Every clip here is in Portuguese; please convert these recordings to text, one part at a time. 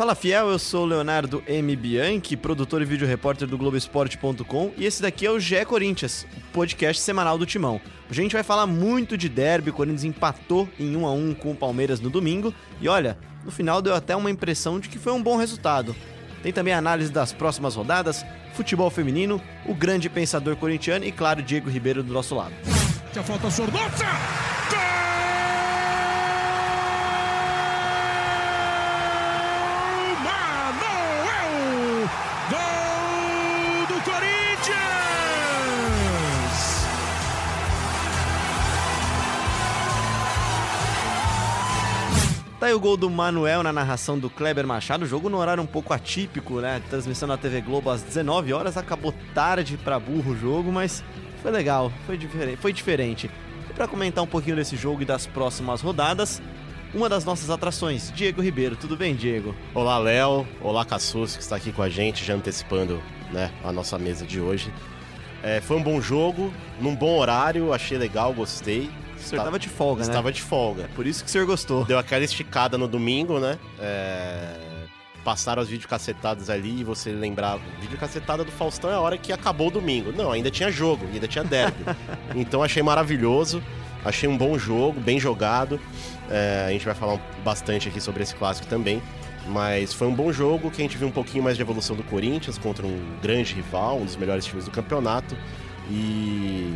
Fala fiel, eu sou Leonardo M. Bianchi, produtor e vídeo repórter do Globoesporte.com e esse daqui é o GE Corinthians, o podcast semanal do Timão. A gente vai falar muito de derby, o Corinthians empatou em 1 a 1 com o Palmeiras no domingo e olha, no final deu até uma impressão de que foi um bom resultado. Tem também a análise das próximas rodadas, futebol feminino, o grande pensador corintiano e claro, Diego Ribeiro do nosso lado. Já falta Sornosa! Tá aí o gol do Manuel na narração do Kleber Machado. Jogo no horário um pouco atípico, né? Transmissão na TV Globo às 19 horas. Acabou tarde para burro o jogo, mas foi legal, foi, diferente. Foi diferente. E para comentar um pouquinho desse jogo e das próximas rodadas, uma das nossas atrações, Diego Ribeiro. Tudo bem, Diego? Olá, Léo. Olá, Cassus, que está aqui com a gente, já antecipando né, a nossa mesa de hoje. É, foi um bom jogo, num bom horário, achei legal, gostei. O senhor estava de folga, né? Estava de folga. Por isso que o senhor gostou. Deu aquela esticada no domingo, né? É... Passaram as videocacetadas ali e você lembrava. Videocacetada do Faustão é a hora que acabou o domingo. Não, ainda tinha jogo, ainda tinha derby. então achei maravilhoso. Achei um bom jogo, bem jogado. É, a gente vai falar bastante aqui sobre esse clássico também. Mas foi um bom jogo que a gente viu um pouquinho mais de evolução do Corinthians contra um grande rival, um dos melhores times do campeonato. E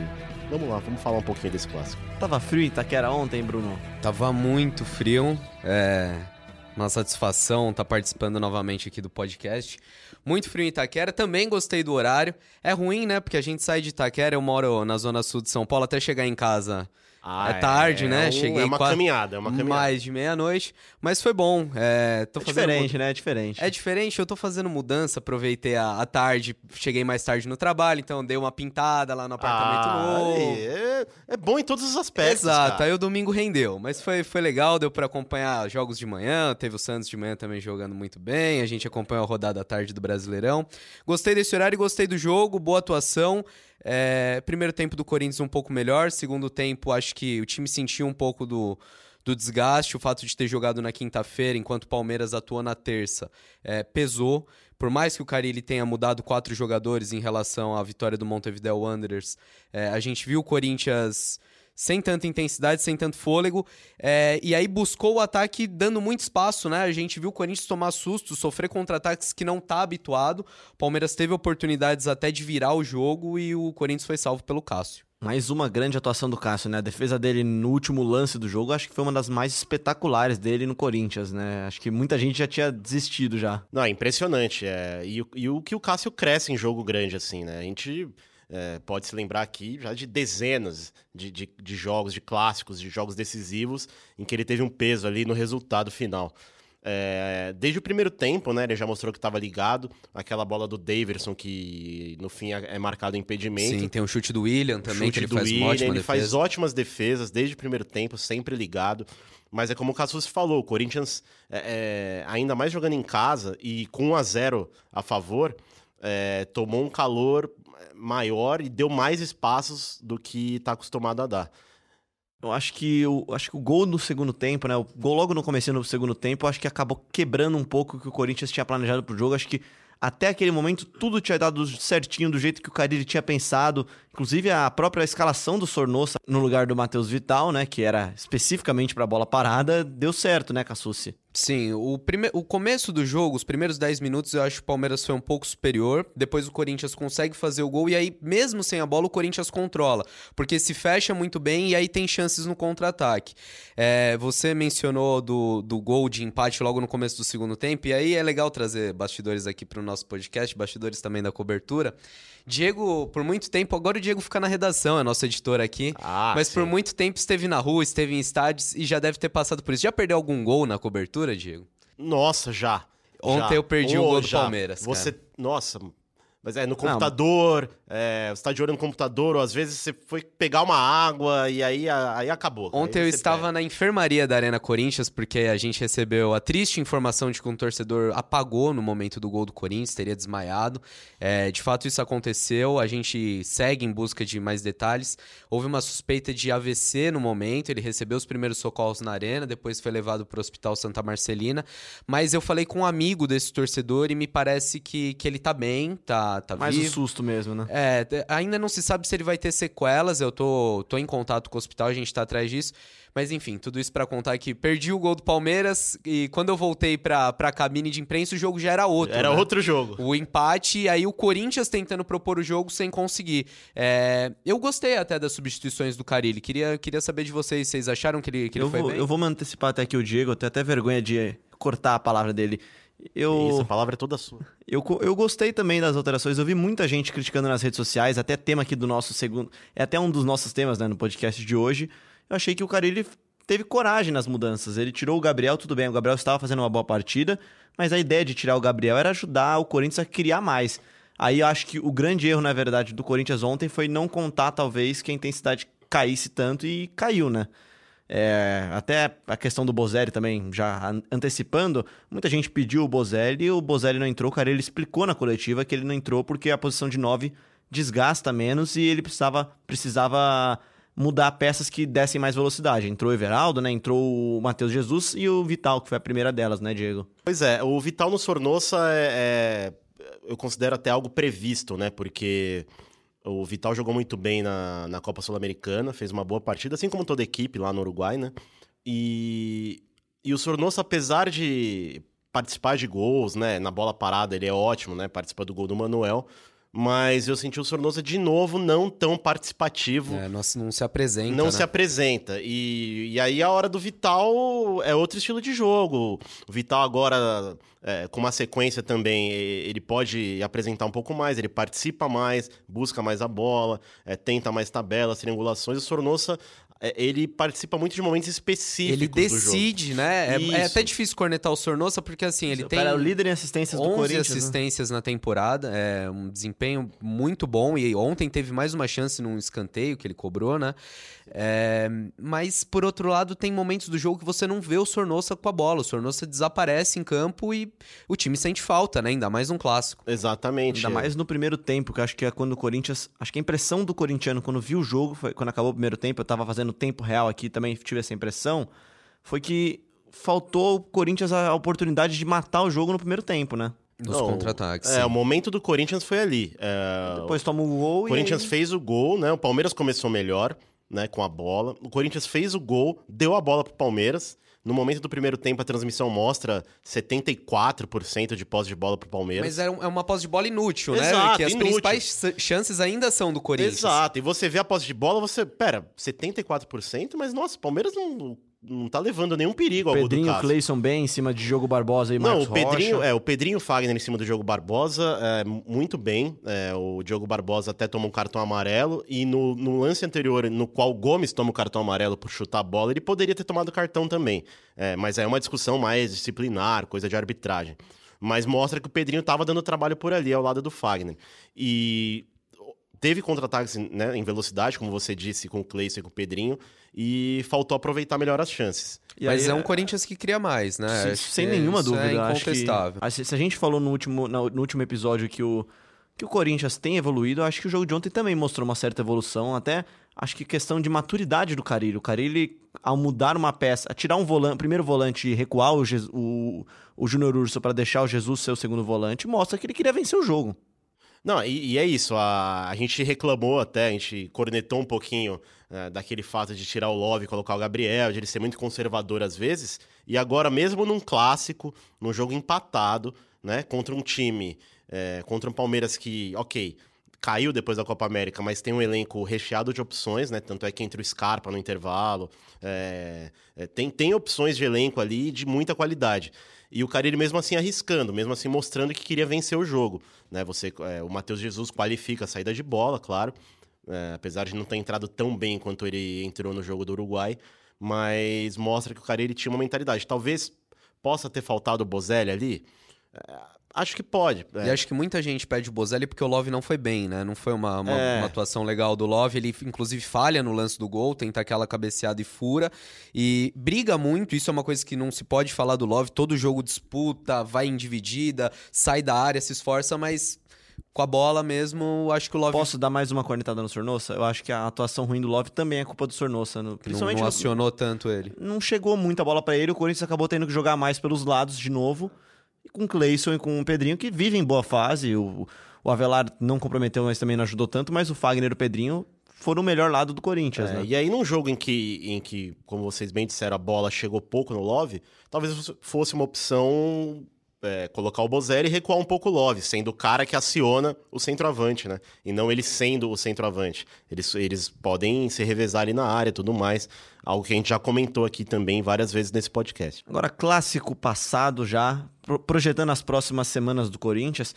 Vamos lá, vamos falar um pouquinho desse clássico. Tava frio em Itaquera ontem, Bruno? Tava muito frio. É uma satisfação estar tá participando novamente aqui do podcast. Muito frio em Itaquera, também gostei do horário. É ruim, né? Porque a gente sai de Itaquera, eu moro na zona sul de São Paulo, até chegar em casa ah, é tarde, é, né? É um, Cheguei é uma quase caminhada, é uma caminhada. Mais de meia-noite, mas foi bom. É, tô é diferente, né? É diferente. É diferente, eu tô fazendo mudança, aproveitei a, a, tarde, cheguei mais tarde no trabalho, então dei uma pintada lá no apartamento ah, novo. É, é, bom em todos os aspectos. Exato, cara. aí o domingo rendeu, mas foi, foi legal, deu para acompanhar jogos de manhã, teve o Santos de manhã também jogando muito bem, a gente acompanhou a rodada à tarde do Brasileirão. Gostei desse horário, gostei do jogo, boa atuação. É, primeiro tempo do Corinthians um pouco melhor, segundo tempo acho que o time sentiu um pouco do, do desgaste, o fato de ter jogado na quinta-feira enquanto o Palmeiras atuou na terça é, pesou. Por mais que o Carilli tenha mudado quatro jogadores em relação à vitória do Montevideo Wanderers, é, a gente viu o Corinthians sem tanta intensidade, sem tanto fôlego. É, e aí buscou o ataque dando muito espaço, né? A gente viu o Corinthians tomar susto, sofrer contra-ataques que não tá habituado. O Palmeiras teve oportunidades até de virar o jogo e o Corinthians foi salvo pelo Cássio. Mais uma grande atuação do Cássio, né? A defesa dele no último lance do jogo, acho que foi uma das mais espetaculares dele no Corinthians, né? Acho que muita gente já tinha desistido já. Não, é impressionante. É... E, e o que o Cássio cresce em jogo grande, assim, né? A gente é, pode se lembrar aqui já de dezenas de, de, de, jogos, de clássicos, de jogos decisivos, em que ele teve um peso ali no resultado final. É, desde o primeiro tempo, né, ele já mostrou que estava ligado. Aquela bola do Daverson, que no fim é, é marcado impedimento. Sim, tem o chute do William também, que ele faz William, Ele defesa. faz ótimas defesas desde o primeiro tempo, sempre ligado. Mas é como o Cassus falou, o Corinthians, é, é, ainda mais jogando em casa e com 1 a 0 a favor, é, tomou um calor maior e deu mais espaços do que está acostumado a dar. Eu acho que o, acho que o gol no segundo tempo, né? O gol logo no começo do segundo tempo, acho que acabou quebrando um pouco o que o Corinthians tinha planejado pro jogo. Acho que até aquele momento tudo tinha dado certinho do jeito que o Carille tinha pensado. Inclusive a própria escalação do Sornosa no lugar do Matheus Vital, né? Que era especificamente para bola parada, deu certo, né, Cassucci? Sim, o, prime... o começo do jogo, os primeiros 10 minutos, eu acho que o Palmeiras foi um pouco superior. Depois o Corinthians consegue fazer o gol e aí, mesmo sem a bola, o Corinthians controla. Porque se fecha muito bem e aí tem chances no contra-ataque. É, você mencionou do, do gol de empate logo no começo do segundo tempo, e aí é legal trazer bastidores aqui para o nosso podcast, bastidores também da cobertura. Diego, por muito tempo, agora o Diego fica na redação, é nosso editor aqui. Ah, mas sim. por muito tempo esteve na rua, esteve em estádios e já deve ter passado por isso. Já perdeu algum gol na cobertura, Diego? Nossa, já. Ontem já. eu perdi oh, o gol do Palmeiras. Você. Cara. Nossa. Mas é no computador, é, você tá de olho no computador, ou às vezes você foi pegar uma água e aí, aí acabou. Ontem aí eu estava perde. na enfermaria da Arena Corinthians, porque a gente recebeu a triste informação de que um torcedor apagou no momento do gol do Corinthians, teria desmaiado. É, de fato, isso aconteceu. A gente segue em busca de mais detalhes. Houve uma suspeita de AVC no momento, ele recebeu os primeiros socorros na Arena, depois foi levado para o Hospital Santa Marcelina. Mas eu falei com um amigo desse torcedor e me parece que, que ele tá bem, tá, tá Mais o vivo. susto mesmo, né? É, te- ainda não se sabe se ele vai ter sequelas. Eu tô, tô em contato com o hospital, a gente tá atrás disso. Mas enfim, tudo isso pra contar que perdi o gol do Palmeiras e quando eu voltei pra, pra cabine de imprensa, o jogo já era outro. Era né? outro jogo. O empate, e aí o Corinthians tentando propor o jogo sem conseguir. É, eu gostei até das substituições do Carilli. Queria, queria saber de vocês, vocês acharam que ele, que ele Eu foi vou, bem? eu vou me antecipar até aqui o Diego, eu tenho até vergonha de cortar a palavra dele. Eu, Isso, a palavra é toda sua. Eu, eu gostei também das alterações. Eu vi muita gente criticando nas redes sociais, até tema aqui do nosso segundo. É até um dos nossos temas, né, no podcast de hoje. Eu achei que o Carilli teve coragem nas mudanças. Ele tirou o Gabriel, tudo bem, o Gabriel estava fazendo uma boa partida, mas a ideia de tirar o Gabriel era ajudar o Corinthians a criar mais. Aí eu acho que o grande erro, na verdade, do Corinthians ontem foi não contar, talvez, que a intensidade caísse tanto e caiu, né? É, até a questão do Bozelli também, já an- antecipando, muita gente pediu o Bozelli e o Bozelli não entrou. Cara, ele explicou na coletiva que ele não entrou porque a posição de 9 desgasta menos e ele precisava, precisava mudar peças que dessem mais velocidade. Entrou o Everaldo, né? Entrou o Matheus Jesus e o Vital, que foi a primeira delas, né, Diego? Pois é, o Vital no Sornossa é, é- eu considero até algo previsto, né? Porque o Vital jogou muito bem na, na Copa Sul-Americana, fez uma boa partida, assim como toda a equipe lá no Uruguai, né? E, e o Sornossa, apesar de participar de gols, né? Na bola parada ele é ótimo, né? Participa do gol do Manuel. Mas eu senti o Sornosa de novo não tão participativo É, não, se- não se apresenta. não né? se apresenta. E, e aí a hora do Vital é outro estilo de jogo. O Vital agora, é, com uma sequência também, ele pode apresentar um pouco mais, ele participa mais, busca mais a bola, é, tenta mais tabelas, triangulações. O Sornossa, é, ele participa muito de momentos específicos Ele do jogo. decide, né? É, é Isso. até difícil cornetar o Sornossa, porque assim, ele o tem cara é o líder em assistências do 11 Corinthians. né? assistências na temporada, é um desempenho muito bom. E ontem teve mais uma chance num escanteio que ele cobrou, né? É, mas, por outro lado, tem momentos do jogo que você não vê o Sornossa com a bola. O Sornossa desaparece em campo e o time sente falta, né? Ainda mais um clássico. Exatamente. Ainda mais no primeiro tempo, que eu acho que é quando o Corinthians. Acho que a impressão do corintiano quando viu o jogo, foi quando acabou o primeiro tempo, eu tava fazendo tempo real aqui também, tive essa impressão. Foi que faltou ao Corinthians a oportunidade de matar o jogo no primeiro tempo, né? Nos contra-ataques. É, sim. o momento do Corinthians foi ali. É, Depois toma o gol O e. Corinthians aí- fez o gol, né? O Palmeiras começou melhor, né? Com a bola. O Corinthians fez o gol, deu a bola pro Palmeiras. No momento do primeiro tempo, a transmissão mostra 74% de posse de bola pro Palmeiras. Mas é, um- é uma posse de bola inútil, né? Exato, Que as inútil. principais chances ainda são do Corinthians. Exato. E você vê a posse de bola, você. Pera, 74%, mas nossa, o Palmeiras não, não tá levando nenhum perigo ao gol do Pedrinho. Cleison bem em cima de Diogo Barbosa e Não, Marcos o Pedrinho, Rocha. é, o Pedrinho Fagner em cima do Diogo Barbosa, é, muito bem. É, o Diogo Barbosa até tomou um cartão amarelo. E no, no lance anterior, no qual o Gomes toma o cartão amarelo por chutar a bola, ele poderia ter tomado cartão também. É, mas é uma discussão mais disciplinar, coisa de arbitragem. Mas mostra que o Pedrinho tava dando trabalho por ali, ao lado do Fagner. E teve contra-ataques né, em velocidade, como você disse, com o Cleison e com o Pedrinho. E faltou aproveitar melhor as chances. E Mas aí, é um Corinthians que cria mais, né? Sem, nenhuma isso dúvida. É incontestável. acho que se a gente falou no último, no último episódio que o, que o Corinthians tem evoluído, eu acho que o jogo de ontem também mostrou uma certa evolução. Até acho que questão de maturidade do Carilho. O Carilho, ao mudar uma peça, a tirar um volante, primeiro volante e recuar o, o, o Júnior Urso para deixar o Jesus ser o segundo volante, mostra que ele queria vencer o jogo. Não, e, e é isso. A, a gente reclamou até, a gente cornetou um pouquinho é, daquele fato de tirar o Love e colocar o Gabriel, de ele ser muito conservador às vezes. E agora, mesmo num clássico, num jogo empatado, né, contra um time, é, contra um Palmeiras que, ok, caiu depois da Copa América, mas tem um elenco recheado de opções, né? Tanto é que entre o Scarpa no intervalo, é, é, tem, tem opções de elenco ali de muita qualidade. E o Carille mesmo assim arriscando, mesmo assim mostrando que queria vencer o jogo. Né? Você, é, o Matheus Jesus qualifica a saída de bola, claro. é, apesar de não ter entrado tão bem quanto ele entrou no jogo do Uruguai. Mas mostra que o Carille tinha uma mentalidade. Talvez possa ter faltado o Bozelli ali. É, Acho que pode. é. E acho que muita gente pede o Bozelli porque o Love não foi bem, né? Não foi uma, uma, É. uma atuação legal do Love. Ele, inclusive, falha no lance do gol, tenta aquela cabeceada e fura. E briga muito, isso é uma coisa que não se pode falar do Love. Todo jogo disputa, vai em dividida, sai da área, se esforça, mas com a bola mesmo, acho que o Love Posso dar mais uma cornetada no Sornosa? Eu acho que a atuação ruim do Love também é culpa do Sornosa. no- não, Principalmente não no- acionou tanto ele. não chegou muita bola pra ele, o Corinthians acabou tendo que jogar mais pelos lados de novo. E com o Cleison e com o Pedrinho, que vivem em boa fase. O, o Avelar não comprometeu, mas também não ajudou tanto. Mas o Fagner e o Pedrinho foram o melhor lado do Corinthians, É, né? E aí, num jogo em que, em que, como vocês bem disseram, a bola chegou pouco no Love, talvez fosse uma opção é, colocar o Bozelli e recuar um pouco o Love, sendo o cara que aciona o centroavante, né? E não ele sendo o centroavante. Eles, eles podem se revezar ali na área e tudo mais. Algo que a gente já comentou aqui também várias vezes nesse podcast. Agora, clássico passado já, projetando as próximas semanas do Corinthians,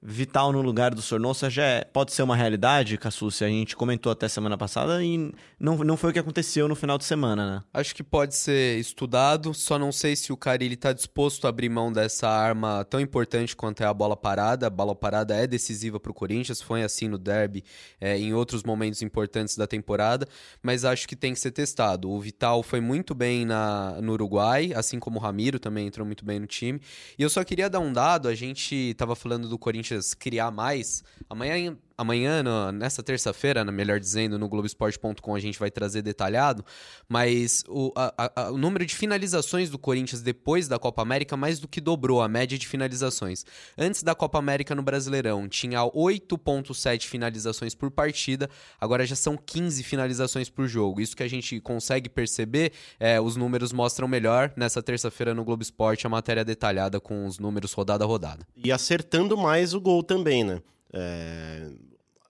Vital no lugar do Sornosa já é- pode ser uma realidade, Cassucci? A gente comentou até semana passada e não, não foi o que aconteceu no final de semana, né? Acho que pode ser estudado, só não sei se o Carilli está disposto a abrir mão dessa arma tão importante quanto é a bola parada. A bola parada é decisiva para o Corinthians, foi assim no derby, é, em outros momentos importantes da temporada, mas acho que tem que ser testado. O Vital foi muito bem na, no Uruguai, assim como o Ramiro também entrou muito bem no time. E eu só queria dar um dado, a gente estava falando do Corinthians criar mais. Amanhã, amanhã no- nessa terça-feira, né, melhor dizendo, no Globoesporte.com a gente vai trazer detalhado, mas o, a- a- o número de finalizações do Corinthians depois da Copa América mais do que dobrou a média de finalizações. Antes da Copa América no Brasileirão, tinha 8,7 finalizações por partida, agora já são 15 finalizações por jogo. Isso que a gente consegue perceber, é, os números mostram melhor. Nessa terça-feira no Globo Esporte, a matéria detalhada com os números rodada a rodada. E acertando mais o gol também, né? É...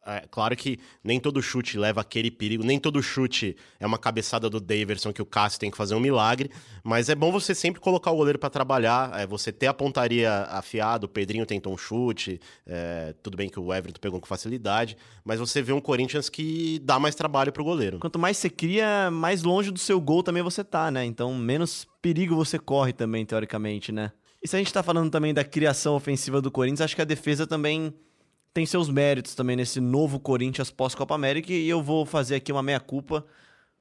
é claro que nem todo chute leva aquele perigo, nem todo chute é uma cabeçada do Daverson que o Cássio tem que fazer um milagre, mas é bom você sempre colocar o goleiro para trabalhar, é, você ter a pontaria afiada, o Pedrinho tentou um chute, é, tudo bem que o Everton pegou com facilidade, mas você vê um Corinthians que dá mais trabalho pro goleiro. Quanto mais você cria, mais longe do seu gol também você tá, né? Então, menos perigo você corre também, teoricamente, né? E se a gente tá falando também da criação ofensiva do Corinthians, acho que a defesa também tem seus méritos também nesse novo Corinthians pós-Copa América. E eu vou fazer aqui uma meia-culpa.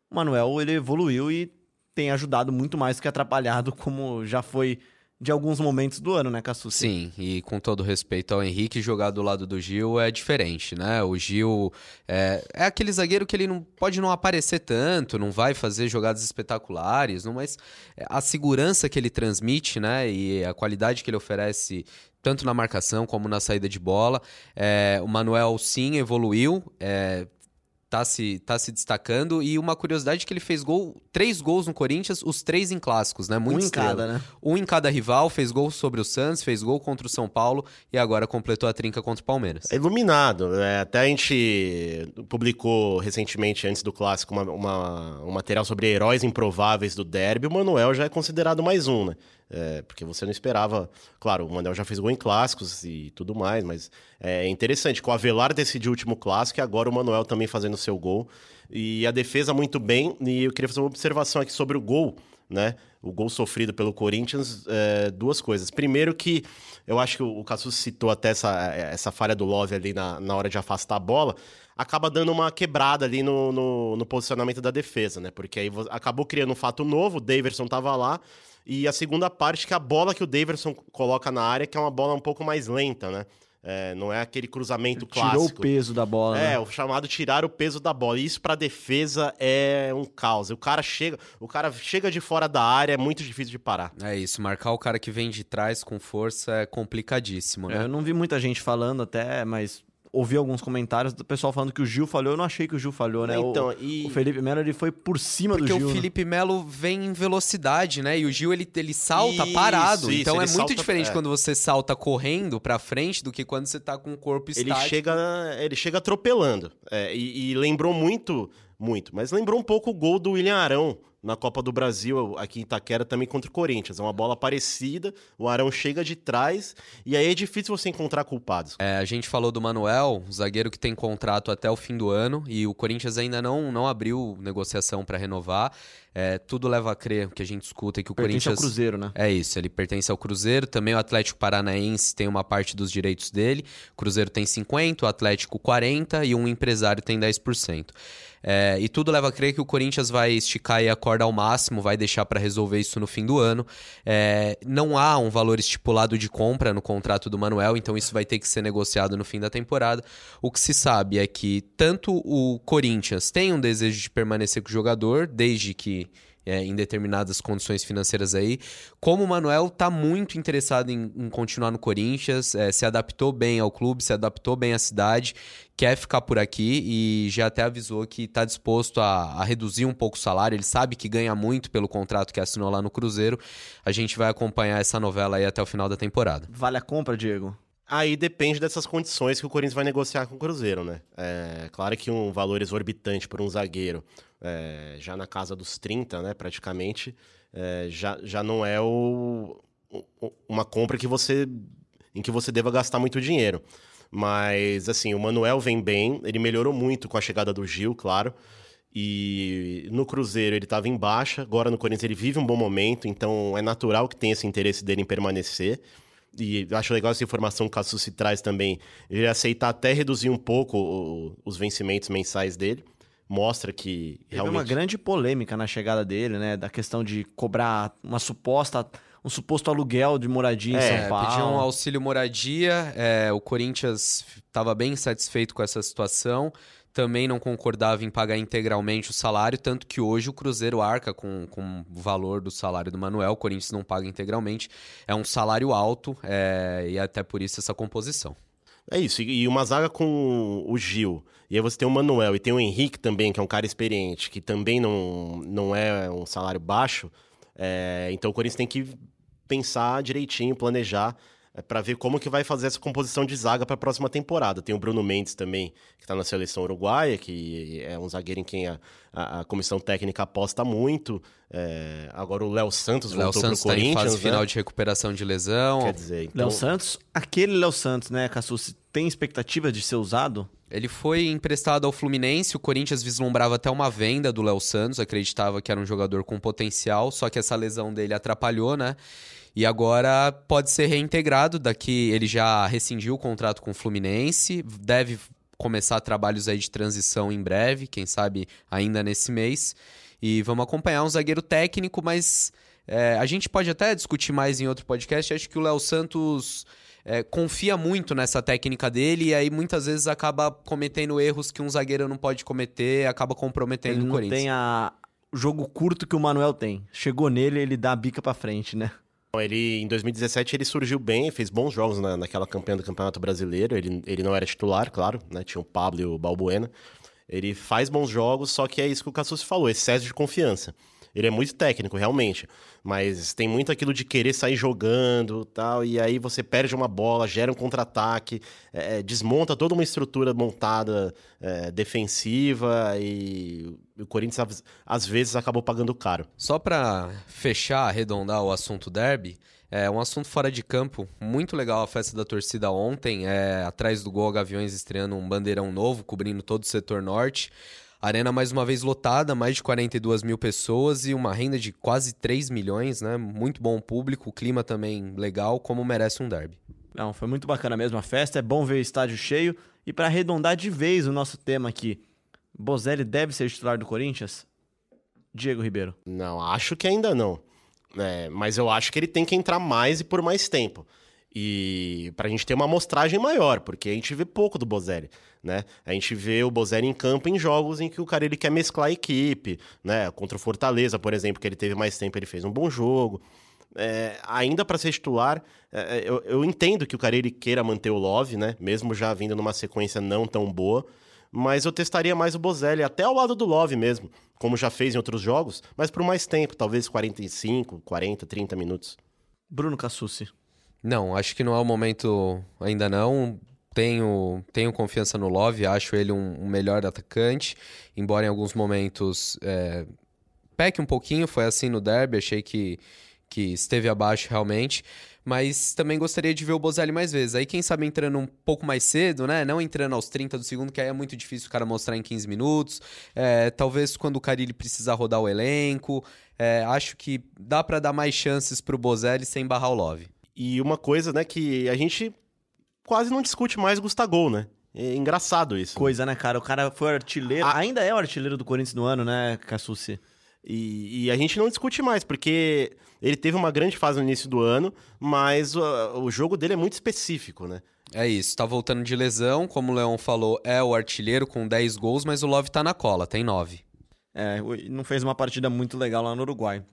O Manuel, ele evoluiu e tem ajudado muito mais que atrapalhado, como já foi de alguns momentos do ano, né, Cassucci? Sim, e com todo respeito ao Henrique, jogar do lado do Gil é diferente, né? O Gil é, é aquele zagueiro que ele não pode não aparecer tanto, não vai fazer jogadas espetaculares, não, mas a segurança que ele transmite, né? E a qualidade que ele oferece tanto na marcação como na saída de bola. É, o Manuel sim evoluiu, é, tá se, tá se destacando. E uma curiosidade é que ele fez gol, três gols no Corinthians, os três em clássicos, né? Muito um em cada, né? Um em cada rival, fez gol sobre o Santos, fez gol contra o São Paulo e agora completou a trinca contra o Palmeiras. É iluminado. é, até a gente publicou recentemente, antes do clássico, uma, uma- um material sobre heróis improváveis do derby. O Manuel já é considerado mais um, né? É, porque você não esperava. Claro, o Manuel já fez gol em clássicos e tudo mais, mas é interessante que o Avelar decidiu o último clássico e agora o Manuel também fazendo seu gol. E a defesa muito bem. E eu queria fazer uma observação aqui sobre o gol, né? O gol sofrido pelo Corinthians, é, duas coisas. Primeiro que eu acho que o Cassus citou até essa, essa falha do Love ali na, na hora de afastar a bola, acaba dando uma quebrada ali no, no, no posicionamento da defesa, né? Porque aí acabou criando um fato novo, o Daverson tava lá, e a segunda parte que a bola que o Daverson coloca na área, que é uma bola um pouco mais lenta, né? É, não é aquele cruzamento Tirou clássico. o peso da bola, É, né? o chamado tirar o peso da bola. E isso pra defesa é um caos. O cara chega, o cara chega de fora da área, é muito difícil de parar. É isso, marcar o cara que vem de trás com força é complicadíssimo, É, né? Eu não vi muita gente falando até, mas ouvi alguns comentários do pessoal falando que o Gil falhou. Eu não achei que o Gil falhou, né? O- Então, e o, Felipe Melo ele foi por cima Porque do o Gil. né? Felipe Melo vem em velocidade, né? E o Gil ele, ele salta Isso, parado. isso, então é ele muito salta- diferente é. quando você salta correndo pra frente do que quando você tá com o corpo ele estático. chega, ele chega atropelando. É, e, e lembrou muito, muito, mas lembrou um pouco o gol do William Arão na Copa do Brasil, aqui em Itaquera, também contra o Corinthians. É uma bola parecida, o Arão chega de trás, e aí é difícil você encontrar culpados. É, a gente falou do Manuel, zagueiro que tem contrato até o fim do ano, e o Corinthians ainda não, não abriu negociação para renovar. É, tudo leva a crer que a gente escuta que o Pertence Corinthians. ao Cruzeiro, né? É isso, ele pertence ao Cruzeiro. Também o Atlético Paranaense tem uma parte dos direitos dele. O Cruzeiro tem 50%, o Atlético 40% e um empresário tem 10%. É, e tudo leva a crer que o Corinthians vai esticar a corda ao máximo, vai deixar para resolver isso no fim do ano. É, não há um valor estipulado de compra no contrato do Manuel, então isso vai ter que ser negociado no fim da temporada. O que se sabe é que tanto o Corinthians tem um desejo de permanecer com o jogador, desde que é, em determinadas condições financeiras aí. Como o Manuel tá muito interessado em, em continuar no Corinthians, é, se adaptou bem ao clube, se adaptou bem à cidade, quer ficar por aqui e já até avisou que está disposto a, a, reduzir um pouco o salário. Ele sabe que ganha muito pelo contrato que assinou lá no Cruzeiro. A gente vai acompanhar essa novela aí até o final da temporada. Vale a compra, Diego? Aí depende dessas condições que o Corinthians vai negociar com o Cruzeiro, né? É claro que um valor exorbitante por um zagueiro é, já na casa dos 30, né, praticamente, é, já, já não é o, uma compra que você em que você deva gastar muito dinheiro. Mas, assim, o Manuel vem bem, ele melhorou muito com a chegada do Gil, claro. E no Cruzeiro ele estava em baixa, agora no Corinthians ele vive um bom momento, então é natural que tenha esse interesse dele em permanecer. E acho legal essa informação que o Cassu se traz também. Ele aceitar até reduzir um pouco o, os vencimentos mensais dele mostra que Teve realmente... uma grande polêmica na chegada dele, né? Da questão de cobrar uma suposta um suposto aluguel de moradia é, em São Paulo. Pediu um auxílio moradia, é, o Corinthians estava bem satisfeito com essa situação, também não concordava em pagar integralmente o salário, tanto que hoje o Cruzeiro arca com, com o valor do salário do Manuel, o Corinthians não paga integralmente, é um salário alto é, e até por isso essa composição. É isso, e uma zaga com o Gil, e aí você tem o Manuel e tem o Henrique também, que é um cara experiente, que também não, não é um salário baixo. É, então o Corinthians tem que pensar direitinho, planejar é, para ver como que vai fazer essa composição de zaga para a próxima temporada. Tem o Bruno Mendes também, que está na seleção uruguaia, que é um zagueiro em quem a, a, a comissão técnica aposta muito. É, agora o Léo Santos Léo voltou Santos pro Corinthians. Tá em fase né? final de recuperação de lesão. Quer dizer, então... Léo Santos, aquele Léo Santos, né, Cassus, tem expectativa de ser usado? Ele foi emprestado ao Fluminense, o Corinthians vislumbrava até uma venda do Léo Santos, acreditava que era um jogador com potencial, só que essa lesão dele atrapalhou, né? E agora pode ser reintegrado, daqui ele já rescindiu o contrato com o Fluminense, deve começar trabalhos aí de transição em breve, quem sabe ainda nesse mês. E vamos acompanhar um zagueiro técnico, mas é, a gente pode até discutir mais em outro podcast. Acho que o Léo Santos é, confia muito nessa técnica dele e aí muitas vezes acaba cometendo erros que um zagueiro não pode cometer, acaba comprometendo ele o Corinthians. Ele tem a... o jogo curto que o Manuel tem. Chegou nele, ele dá a bica para frente, né? Ele, em 2017 ele surgiu bem, fez bons jogos na, naquela campanha do Campeonato Brasileiro. Ele, ele não era titular, claro, né? Tinha o Pablo e o Balbuena. Ele faz bons jogos, só que é isso que o Cassus falou, excesso de confiança. Ele é muito técnico, realmente. Mas tem muito aquilo de querer sair jogando tal. E aí você perde uma bola, gera um contra-ataque, é, é desmonta toda uma estrutura montada é, defensiva. E o Corinthians às vezes acabou pagando caro. Só para fechar, arredondar o assunto derby. É um assunto fora de campo, muito legal a festa da torcida ontem, é, atrás do gol Gaviões estreando um bandeirão novo, cobrindo todo o setor norte. Arena mais uma vez lotada, mais de 42 mil pessoas e uma renda de quase 3 milhões, né? Muito bom público, o clima também legal, como merece um derby. Não, foi muito bacana mesmo a festa, é bom ver o estádio cheio. E para arredondar de vez o nosso tema aqui, Bozelli deve ser titular do Corinthians? Diego Ribeiro. Não, acho que ainda não. É, mas eu acho que ele tem que entrar mais e por mais tempo. E para a gente ter uma amostragem maior, porque a gente vê pouco do Bozelli, né? A gente vê o Bozelli em campo em jogos em que o cara ele quer mesclar a equipe, né? Contra o Fortaleza, por exemplo, que ele teve mais tempo, ele fez um bom jogo. É, ainda para ser titular, é, eu, eu, entendo que o cara ele queira manter o Love, né? Mesmo já vindo numa sequência não tão boa, mas eu testaria mais o Bozelli, até ao lado do Love mesmo, como já fez em outros jogos, mas por mais tempo, talvez 45, 40, 30 minutos. Bruno Cassucci. Não, acho que não é o momento ainda não. Tenho, tenho confiança no Love, acho ele um, um melhor atacante, embora em alguns momentos é, peque um pouquinho, foi assim no derby, achei que, que esteve abaixo realmente. Mas também gostaria de ver o Bozelli mais vezes. Aí, quem sabe entrando um pouco mais cedo, né? Não entrando aos 30 do segundo, que aí é muito difícil o cara mostrar em 15 minutos. É, talvez quando o Carilli precisar rodar o elenco. É, acho que dá para dar mais chances pro Bozelli sem barrar o Love. E uma coisa, né, que a gente quase não discute mais Gustavo, né? É engraçado isso. Coisa, né, cara? O cara foi artilheiro. Ah. Ainda é o artilheiro do Corinthians no ano, né, Cassucci? E, e a gente não discute mais, porque ele teve uma grande fase no início do ano, mas o, o jogo dele é muito específico, né? É isso, tá voltando de lesão, como o Leão falou, é o artilheiro com 10 gols, mas o Love tá na cola, tem 9. É, não fez uma partida muito legal lá no Uruguai.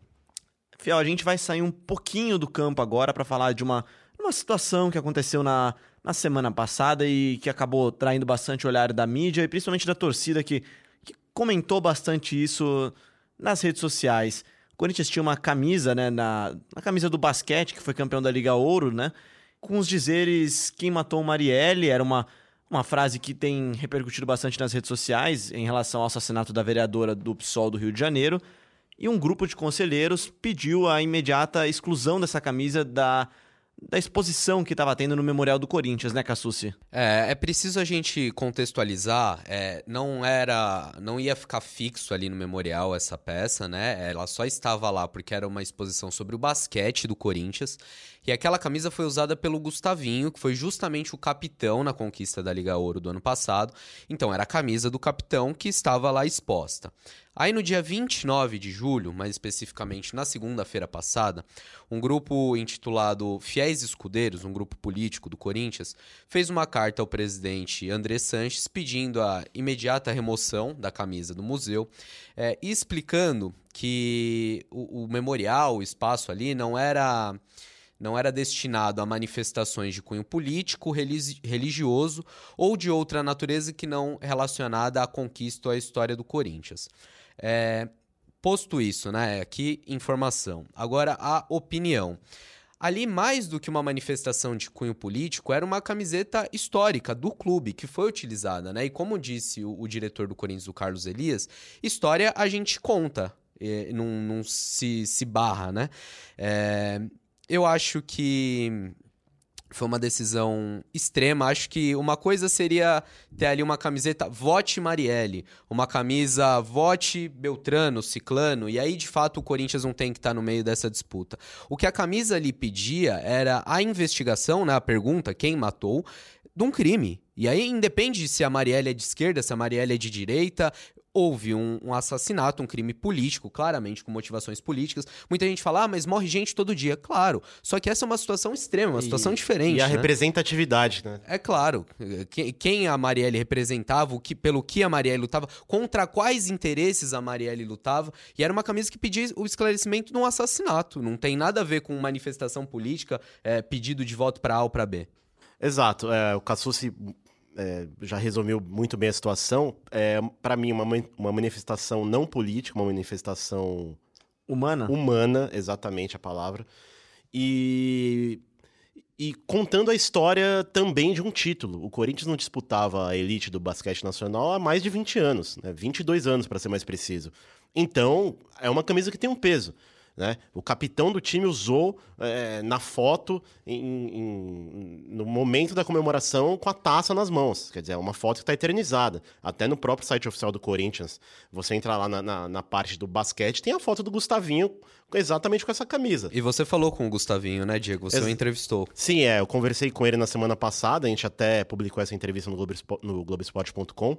Fiel, a gente vai sair um pouquinho do campo agora para falar de uma, uma situação que aconteceu na, na semana passada e que acabou traindo bastante o olhar da mídia e principalmente da torcida que, que comentou bastante isso nas redes sociais. O Corinthians tinha uma camisa, né, na, na camisa do basquete, que foi campeão da Liga Ouro, né, com os dizeres quem matou o Marielle, era uma, uma frase que tem repercutido bastante nas redes sociais em relação ao assassinato da vereadora do PSOL do Rio de Janeiro, e um grupo de conselheiros pediu a imediata exclusão dessa camisa da, da exposição que estava tendo no Memorial do Corinthians, né, Cassucci? É, é preciso a gente contextualizar. É, não era, não ia ficar fixo ali no memorial essa peça, né? Ela só estava lá porque era uma exposição sobre o basquete do Corinthians. E aquela camisa foi usada pelo Gustavinho, que foi justamente o capitão na conquista da Liga Ouro do ano passado. Então era a camisa do capitão que estava lá exposta. Aí no dia 29 de julho, mais especificamente na segunda-feira passada, um grupo intitulado Fiéis Escudeiros, um grupo político do Corinthians, fez uma carta ao presidente André Sanches pedindo a imediata remoção da camisa do museu é, e explicando que o, o memorial, o espaço ali, não era não era destinado a manifestações de cunho político, religioso ou de outra natureza que não relacionada à conquista ou à história do Corinthians. É, posto isso, né? Aqui informação. Agora a opinião. Ali, mais do que uma manifestação de cunho político, era uma camiseta histórica do clube que foi utilizada, né? E como disse o, o diretor do Corinthians, o Carlos Elias, história a gente conta, não, não se, se barra, né? É, eu acho que foi uma decisão extrema. Acho que uma coisa seria ter ali uma camiseta Vote Marielle, uma camisa Vote Beltrano, Ciclano, e aí de fato o Corinthians não tem que estar no meio dessa disputa. O que a camisa ali pedia era a investigação, né, a pergunta, quem matou, de um crime. E aí independe se a Marielle é de esquerda, se a Marielle é de direita, houve um, um, assassinato, um crime político, claramente com motivações políticas. Muita gente fala, ah, mas morre gente todo dia. Claro. Só que essa é uma situação extrema, uma situação diferente. E a né? representatividade, né? É claro. Quem a Marielle representava, o que, pelo que a Marielle lutava, contra quais interesses a Marielle lutava. E era uma camisa que pedia o esclarecimento de um assassinato. Não tem nada a ver com manifestação política, é, pedido de voto para A ou para B. Exato. É, o Cassucci é, já resumiu muito bem a situação. É, para mim, uma, uma manifestação não política, uma manifestação humana. Humana, exatamente a palavra. E, e contando a história também de um título. O Corinthians não disputava a elite do basquete nacional há mais de 20 anos, né? 22 anos para ser mais preciso. Então, é uma camisa que tem um peso. Né? O capitão do time usou é, na foto, em, em, no momento da comemoração, com a taça nas mãos. Quer dizer, é uma foto que está eternizada. Até no próprio site oficial do Corinthians, você entra lá na, na, na, parte do basquete, tem a foto do Gustavinho exatamente com essa camisa. E você falou com o Gustavinho, né, Diego? Você Ex o entrevistou. Sim, é. Eu conversei com ele na semana passada, a gente até publicou essa entrevista no, no Globesport.com.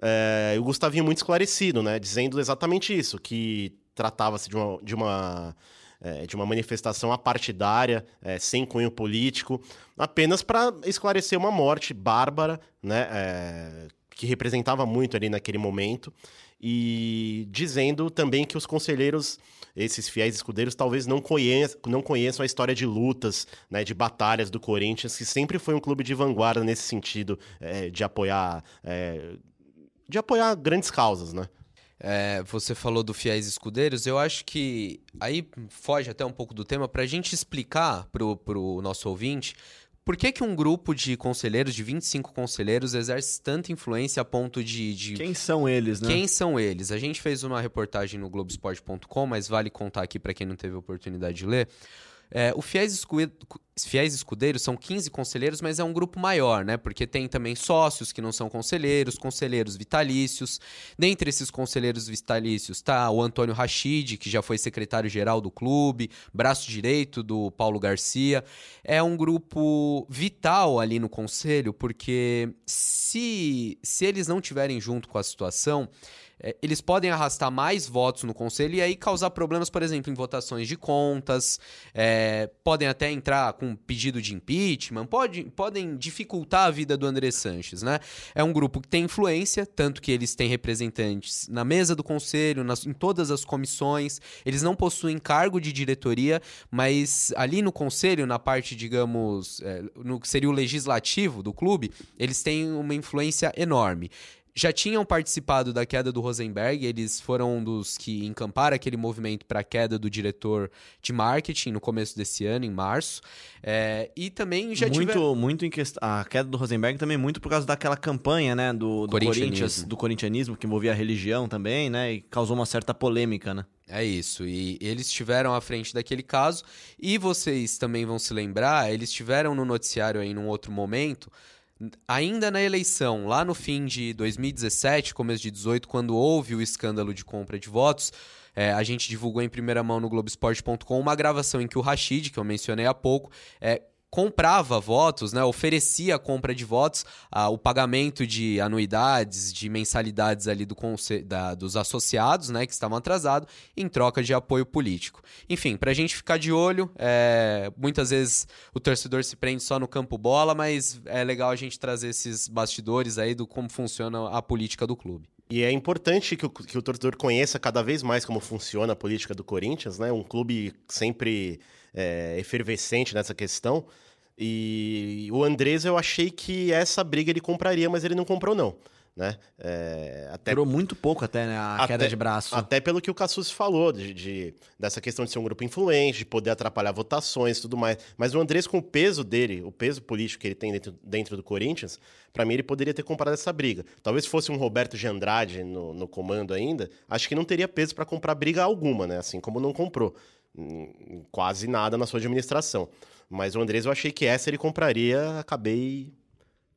É, o Gustavinho muito esclarecido, né? Dizendo exatamente isso, que tratava-se de uma, de uma é, de uma manifestação apartidária, é, sem cunho político, apenas para esclarecer uma morte bárbara, né, é, que representava muito ali naquele momento, e dizendo também que os conselheiros, esses fiéis escudeiros, talvez não conheçam, não conheçam a história de lutas, né, de batalhas do Corinthians, que sempre foi um clube de vanguarda nesse sentido é, de apoiar é, de apoiar grandes causas, né? É, você falou do Fiéis Escudeiros, eu acho que aí foge até um pouco do tema para a gente explicar para o nosso ouvinte Por que, que um grupo de conselheiros, de 25 conselheiros, exerce tanta influência a ponto de. de... Quem são eles, né? Quem são eles? A gente fez uma reportagem no Globoesporte.com, mas vale contar aqui para quem não teve oportunidade de ler. É, o Fiéis, Escu... Fiéis Escudeiros são 15 conselheiros, mas é um grupo maior, né? Porque tem também sócios que não são conselheiros, conselheiros vitalícios. Dentre esses conselheiros vitalícios está o Antônio Rachid, que já foi secretário-geral do clube, braço direito do Paulo Garcia. É um grupo vital ali no conselho, porque se, se eles não tiverem junto com a situação é, eles podem arrastar mais votos no conselho e aí causar problemas, por exemplo, em votações de contas, é, podem até entrar com pedido de impeachment, pode, podem dificultar a vida do André Sanches, né? É um grupo que tem influência, tanto que eles têm representantes na mesa do conselho, nas, em todas as comissões, eles não possuem cargo de diretoria, mas ali no conselho, na parte, digamos, é, no que seria o legislativo do clube, eles têm uma influência enorme já tinham participado da queda do Rosenberg, eles foram um dos que encamparam aquele movimento para a queda do diretor de marketing no começo desse ano, em março. É, e também já muito, tiveram... Muito em questão... A queda do Rosenberg também muito por causa daquela campanha, né, do, do Corinthians, do corintianismo, que envolvia a religião também, né, e causou uma certa polêmica, né? É isso, e eles estiveram à frente daquele caso, e vocês também vão se lembrar, eles estiveram no noticiário aí num outro momento, ainda na eleição, lá no fim de 2017, começo de 18, quando houve o escândalo de compra de votos, é, a gente divulgou em primeira mão no Globoesporte.com uma gravação em que o Rashid, que eu mencionei há pouco, é, comprava votos, né, oferecia a compra de votos, o pagamento de anuidades, de mensalidades ali do da, dos associados, né, que estavam atrasados, em troca de apoio político. Enfim, para a gente ficar de olho, é, muitas vezes o torcedor se prende só no campo bola, mas é legal a gente trazer esses bastidores aí do como funciona a política do clube. E é importante que o, que o torcedor conheça cada vez mais como funciona a política do Corinthians, né? Um clube sempre é, efervescente nessa questão. E o Andrés, eu achei que essa briga ele compraria, mas ele não comprou, não. Né? É, até, Durou muito pouco até, né? A até, queda de braço. Até pelo que o Cassus falou, de, de, dessa questão de ser um grupo influente, de poder atrapalhar votações e tudo mais. Mas o Andrés, com o peso dele, o peso político que ele tem dentro, dentro do Corinthians, para mim ele poderia ter comprado essa briga. Talvez fosse um Roberto de Andrade no, no comando ainda, acho que não teria peso para comprar briga alguma, né? Assim como não comprou quase nada na sua administração. Mas o Andrés eu achei que essa ele compraria, acabei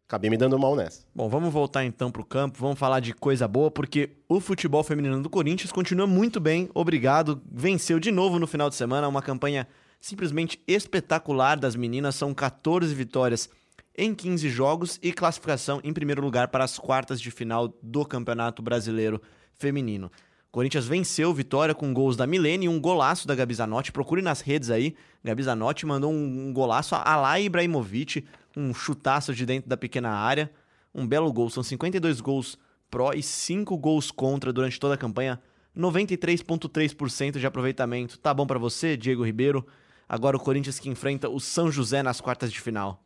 acabei me dando mal nessa. Bom, vamos voltar então para o campo, vamos falar de coisa boa, porque o futebol feminino do Corinthians continua muito bem, obrigado, venceu de novo no final de semana, uma campanha simplesmente espetacular das meninas, são 14 vitórias em 15 jogos e classificação em primeiro lugar para as quartas de final do Campeonato Brasileiro Feminino. Corinthians venceu Vitória com gols da Milene e um golaço da Gabi Zanotti. Procure nas redes aí. Gabi Zanotti mandou um, golaço a lá Ibrahimovic, um chutaço de dentro da pequena área. Um belo gol. São 52 gols pró e 5 gols contra durante toda a campanha. 93,3% de aproveitamento. Tá bom para você, Diego Ribeiro? Agora o Corinthians que enfrenta o São José nas quartas de final.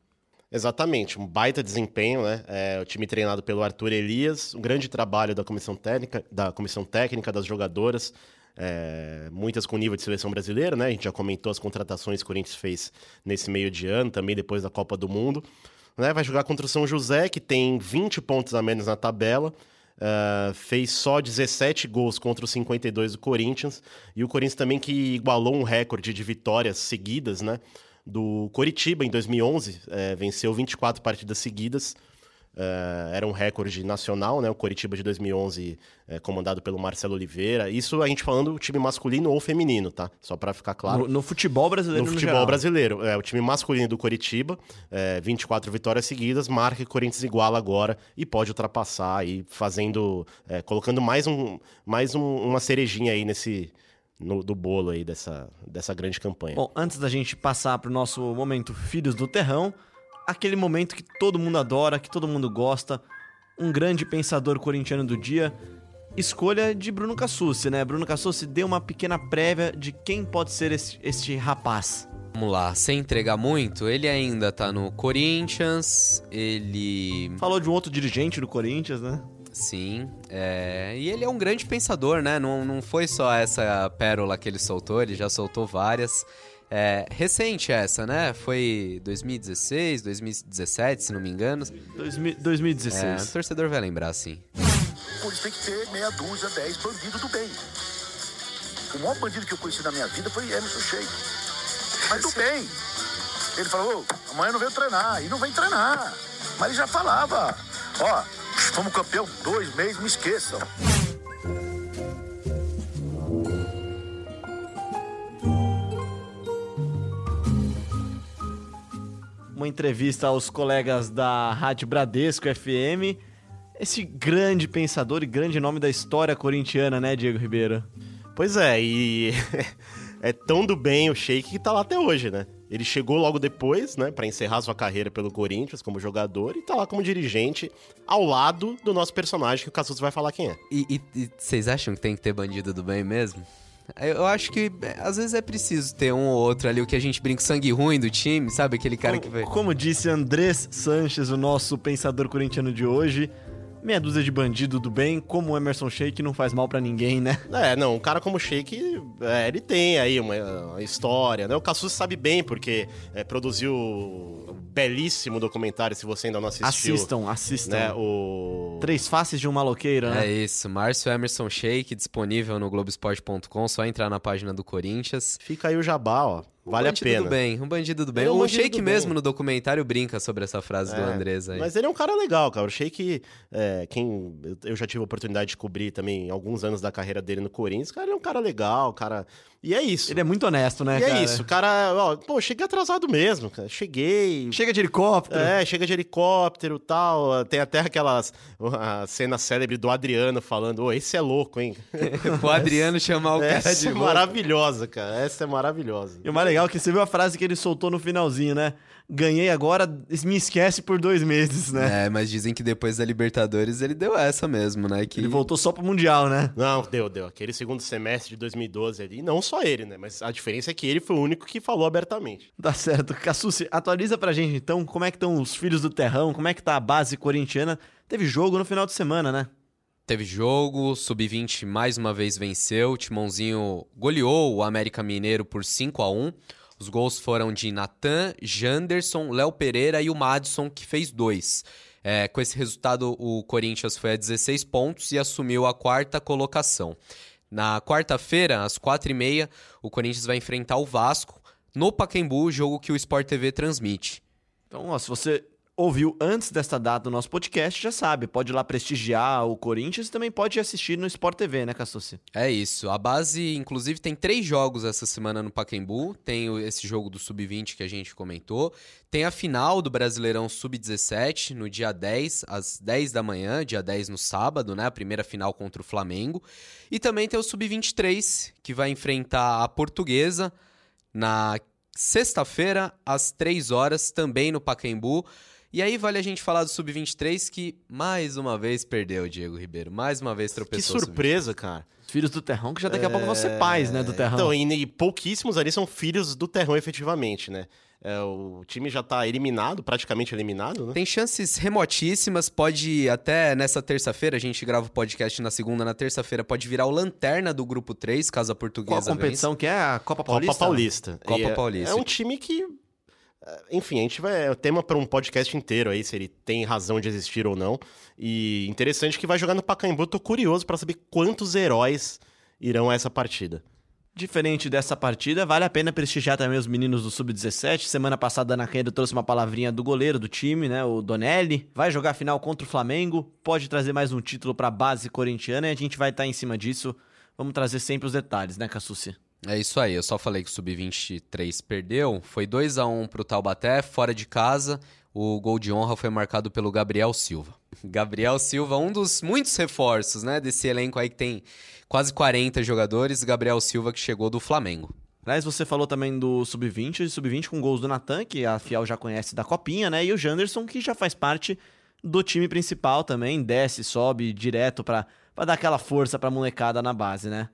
Exatamente, um baita desempenho, né? É, o time treinado pelo Arthur Elias, um grande trabalho da comissão técnica, da comissão técnica das jogadoras, é, muitas com nível de seleção brasileira, né? A gente já comentou as contratações que o Corinthians fez nesse meio de ano, também depois da Copa do Mundo. Né? Vai jogar contra o São José, que tem 20 pontos a menos na tabela. Uh, fez só 17 gols contra os 52 do Corinthians. E o Corinthians também que igualou um recorde de vitórias seguidas, né? Do Coritiba em 2011, é, venceu 24 partidas seguidas. É, era um recorde nacional, né? O Coritiba de 2011, é, comandado pelo Marcelo Oliveira. Isso a gente falando o time masculino ou feminino, tá? Só para ficar claro. No, no, futebol brasileiro, No, no futebol geral. brasileiro. É, o time masculino do Coritiba, é, 24 vitórias seguidas, marca Corinthians iguala agora e pode ultrapassar aí, fazendo. É, colocando mais, um, mais um, uma cerejinha aí nesse no, do bolo aí dessa, dessa grande campanha. Bom, antes da gente passar para o nosso momento Filhos do Terrão, aquele momento que todo mundo adora, que todo mundo gosta, um grande pensador corintiano do dia, escolha de Bruno Cassucci, né? Bruno Cassucci deu uma pequena prévia de quem pode ser este, este rapaz. Vamos lá, sem entregar muito, ele ainda tá no Corinthians, ele... Falou de um outro dirigente do Corinthians, né? Sim, é... e ele é um grande pensador, né? Não, não foi só essa pérola que ele soltou, ele já soltou várias. É, recente essa, né? Foi 2016, 2017, se não me engano. 2016. É, o torcedor vai lembrar, sim. Por isso tem que ter meia dúzia, dez bandidos do bem. O maior bandido que eu conheci na minha vida foi Emerson Sheik. Mas do bem. Ele falou, amanhã não veio treinar. E não vem treinar. Mas ele já falava, ó, fomos campeão dois meses, me esqueçam. Uma entrevista aos colegas da Rádio Bradesco FM. Esse grande pensador e grande nome da história corintiana, né, Diego Ribeiro? Pois é, e é tão do bem o Sheik que tá lá até hoje, né? Ele chegou logo depois, né, para encerrar sua carreira pelo Corinthians como jogador e tá lá como dirigente ao lado do nosso personagem que o Cassus vai falar quem é. E vocês acham que tem que ter bandido do bem mesmo? Eu acho que é, às vezes é preciso ter um ou outro ali, o que a gente brinca, sangue ruim do time, sabe? Aquele cara como, que vai. Como disse Andrés Sanches, o nosso pensador corintiano de hoje, meia dúzia de bandido do bem, como o Emerson Sheik não faz mal para ninguém, né? É, não, um cara como o Sheik, é, ele tem aí uma, uma, história, né? O Cassus sabe bem, porque é, produziu um belíssimo documentário, se você ainda não assistiu. Assistam, assistam. Né, o... Três faces de um maloqueiro, né? É isso, Márcio Emerson Sheik, disponível no Globoesporte.com, só entrar na página do Corinthians. Fica aí o jabá, ó. Vale a pena. Do bem, um bandido do bem. É um o do mesmo bem. no documentário brinca sobre essa frase do É, Andrés aí. Mas ele é um cara legal, cara. O Sheik, é, quem eu já tive a oportunidade de cobrir também alguns anos da carreira dele no Corinthians, cara, ele é um cara legal, cara. E é isso. Ele é muito honesto, né, e cara? é isso, o cara, ó, pô, cheguei atrasado mesmo, cara. Cheguei. Chega de helicóptero. É, chega de helicóptero e tal. Tem até aquelas. A cena célebre do Adriano falando: Ô, esse é louco, hein? o Adriano chamar o cara Essa de é louco. maravilhosa, cara. Essa é maravilhosa. E o mais legal é que você viu a frase que ele soltou no finalzinho, né? Ganhei agora, me esquece por dois meses, né? É, mas dizem que depois da Libertadores ele deu essa mesmo, né? Que Ele voltou só pro Mundial, né? Não, deu, deu. Aquele segundo semestre de 2012 ali, não só ele, né? Mas a diferença é que ele foi o único que falou abertamente. Tá certo. Cassucci, atualiza pra gente então como é que estão os filhos do terrão, como é que tá a base corintiana. Teve jogo no final de semana, né? Teve jogo, Sub-20 mais uma vez venceu, Timãozinho goleou o América Mineiro por 5 a 1 Os gols foram de Natan, Janderson, Léo Pereira e o Madison, que fez dois. É, com esse resultado, o Corinthians foi a 16 pontos e assumiu a quarta colocação. Na quarta-feira, às 4h30, o Corinthians vai enfrentar o Vasco no Pacaembu, jogo que o Sport TV transmite. Então, ó, se você ouviu antes desta data do nosso podcast, já sabe, pode ir lá prestigiar o Corinthians e também pode assistir no Sport TV, né, Cassucci? É isso. A base, inclusive, tem três jogos essa semana no Pacaembu. Tem esse jogo do Sub-20 que a gente comentou. Tem a final do Brasileirão Sub-17 no dia 10, às 10 da manhã, dia 10 no sábado, né? A primeira final contra o Flamengo. E também tem o Sub-23, que vai enfrentar a Portuguesa na sexta-feira, às 3 horas, também no Pacaembu. E aí vale a gente falar do Sub-23 que mais uma vez perdeu, Diego Ribeiro. Mais uma vez Que tropeçou. o Sub-23. surpresa, cara. Os filhos do terrão, que já daqui a pouco vão ser pais, né, do terrão. Então, e, e pouquíssimos ali são filhos do Terrão, efetivamente, né? É, o time já tá eliminado, praticamente eliminado, né? Tem chances remotíssimas, pode até nessa terça-feira, a gente grava o podcast na segunda, na terça-feira pode virar o lanterna do grupo 3, caso a portuguesa Qual a competição que é? A Copa Paulista? Copa Paulista. Copa é- Paulista. É um time que. É, Enfim, a gente vai. É tema para um podcast inteiro aí, se ele tem razão de existir ou não. E interessante que vai jogar no Pacaembu. Tô curioso para saber quantos heróis irão a essa partida. Diferente dessa partida, vale a pena prestigiar também os meninos do Sub-17. Semana passada, na Canheiro trouxe uma palavrinha do goleiro do time, né? O Donelli. Vai jogar a final contra o Flamengo. Pode trazer mais um título pra base corintiana e a gente vai estar em cima disso. Vamos trazer sempre os detalhes, né, Cassucci? É isso aí, eu só falei que o Sub-23 perdeu. Foi 2 a 1 pro Taubaté, fora de casa. O gol de honra foi marcado pelo Gabriel Silva. Gabriel Silva, um dos muitos reforços, né, desse elenco aí que tem quase 40 jogadores. Gabriel Silva que chegou do Flamengo. Aliás, você falou também do Sub-20, e Sub-20 com gols do Natan, que a Fiel já conhece da Copinha, né? E o Janderson, que já faz parte do time principal também, desce, sobe direto pra dar aquela força pra molecada na base, né?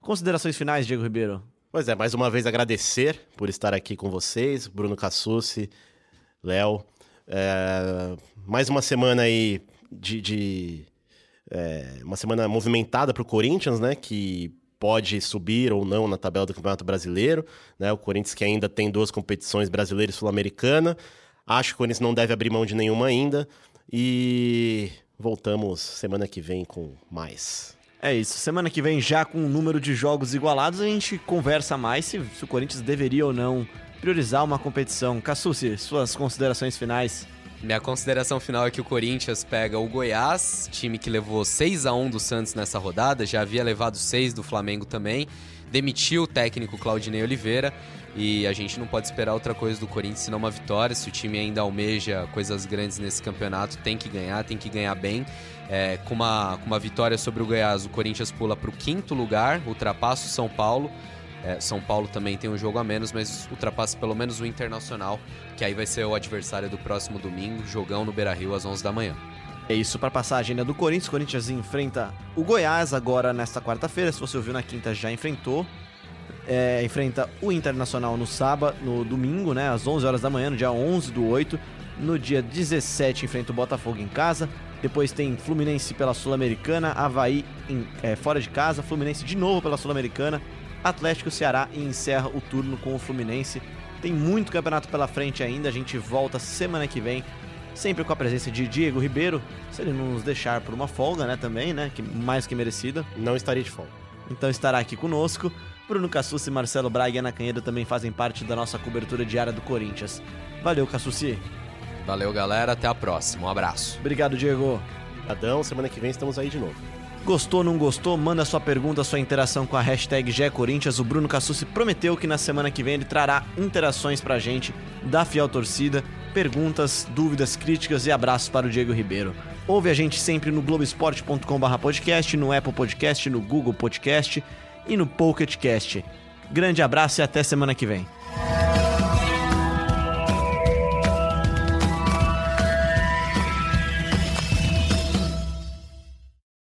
Considerações finais, Diego Ribeiro? Pois é, mais uma vez agradecer por estar aqui com vocês, Bruno Cassucci, Léo. É, mais uma semana aí de. de- é, uma semana movimentada pro Corinthians, né? Que pode subir ou não na tabela do Campeonato Brasileiro. Né? O Corinthians que ainda tem duas competições brasileira e sul-americana. Acho que o Corinthians não deve abrir mão de nenhuma ainda. E voltamos semana que vem com mais. É isso. Semana que vem, já com o um número de jogos igualados, a gente conversa mais se, se o Corinthians deveria ou não priorizar uma competição. Cassucci, suas considerações finais. Minha consideração final é que o Corinthians pega o Goiás, time que levou 6 a 1 do Santos nessa rodada, já havia levado 6 do Flamengo também, demitiu o técnico Claudinei Oliveira e a gente não pode esperar outra coisa do Corinthians senão uma vitória. Se o time ainda almeja coisas grandes nesse campeonato, tem que ganhar, tem que ganhar bem. É, com, uma, com uma vitória sobre o Goiás, o Corinthians pula para o quinto lugar, ultrapassa o São Paulo é, São Paulo também tem um jogo a menos, mas ultrapassa pelo menos o Internacional, que aí vai ser o adversário do próximo domingo, jogão no Beira-Rio às 11 da manhã. É isso para passar a agenda do Corinthians. O Corinthians enfrenta o Goiás agora nesta quarta-feira. Se você ouviu na quinta, já enfrentou. É, enfrenta o Internacional no sábado, no domingo, né, às 11 horas da manhã, no dia 11 do 8. No dia 17 enfrenta o Botafogo em casa. Depois tem Fluminense pela Sul-Americana, Havaí em, é, fora de casa, Fluminense de novo pela Sul-Americana Atlético Ceará e encerra o turno com o Fluminense. Tem muito campeonato pela frente ainda, a gente volta semana que vem, sempre com a presença de Diego Ribeiro, se ele não nos deixar por uma folga, né, também, né, que mais que merecida. Não estaria de folga. Então estará aqui conosco. Bruno Cassucci, Marcelo Braga e Ana Canhedo também fazem parte da nossa cobertura diária do Corinthians. Valeu, Cassucci. Valeu, galera. Até a próxima. Um abraço. Obrigado, Diego. Adão, semana que vem estamos aí de novo. Gostou, não gostou? Manda sua pergunta, sua interação com a hashtag GECorinthians. O Bruno Cassucci prometeu que na semana que vem ele trará interações pra gente da fiel torcida, perguntas, dúvidas, críticas e abraços para o Diego Ribeiro. Ouve a gente sempre no globesport.com.br podcast, no Apple Podcast, no Google Podcast e no PocketCast. Grande abraço e até semana que vem.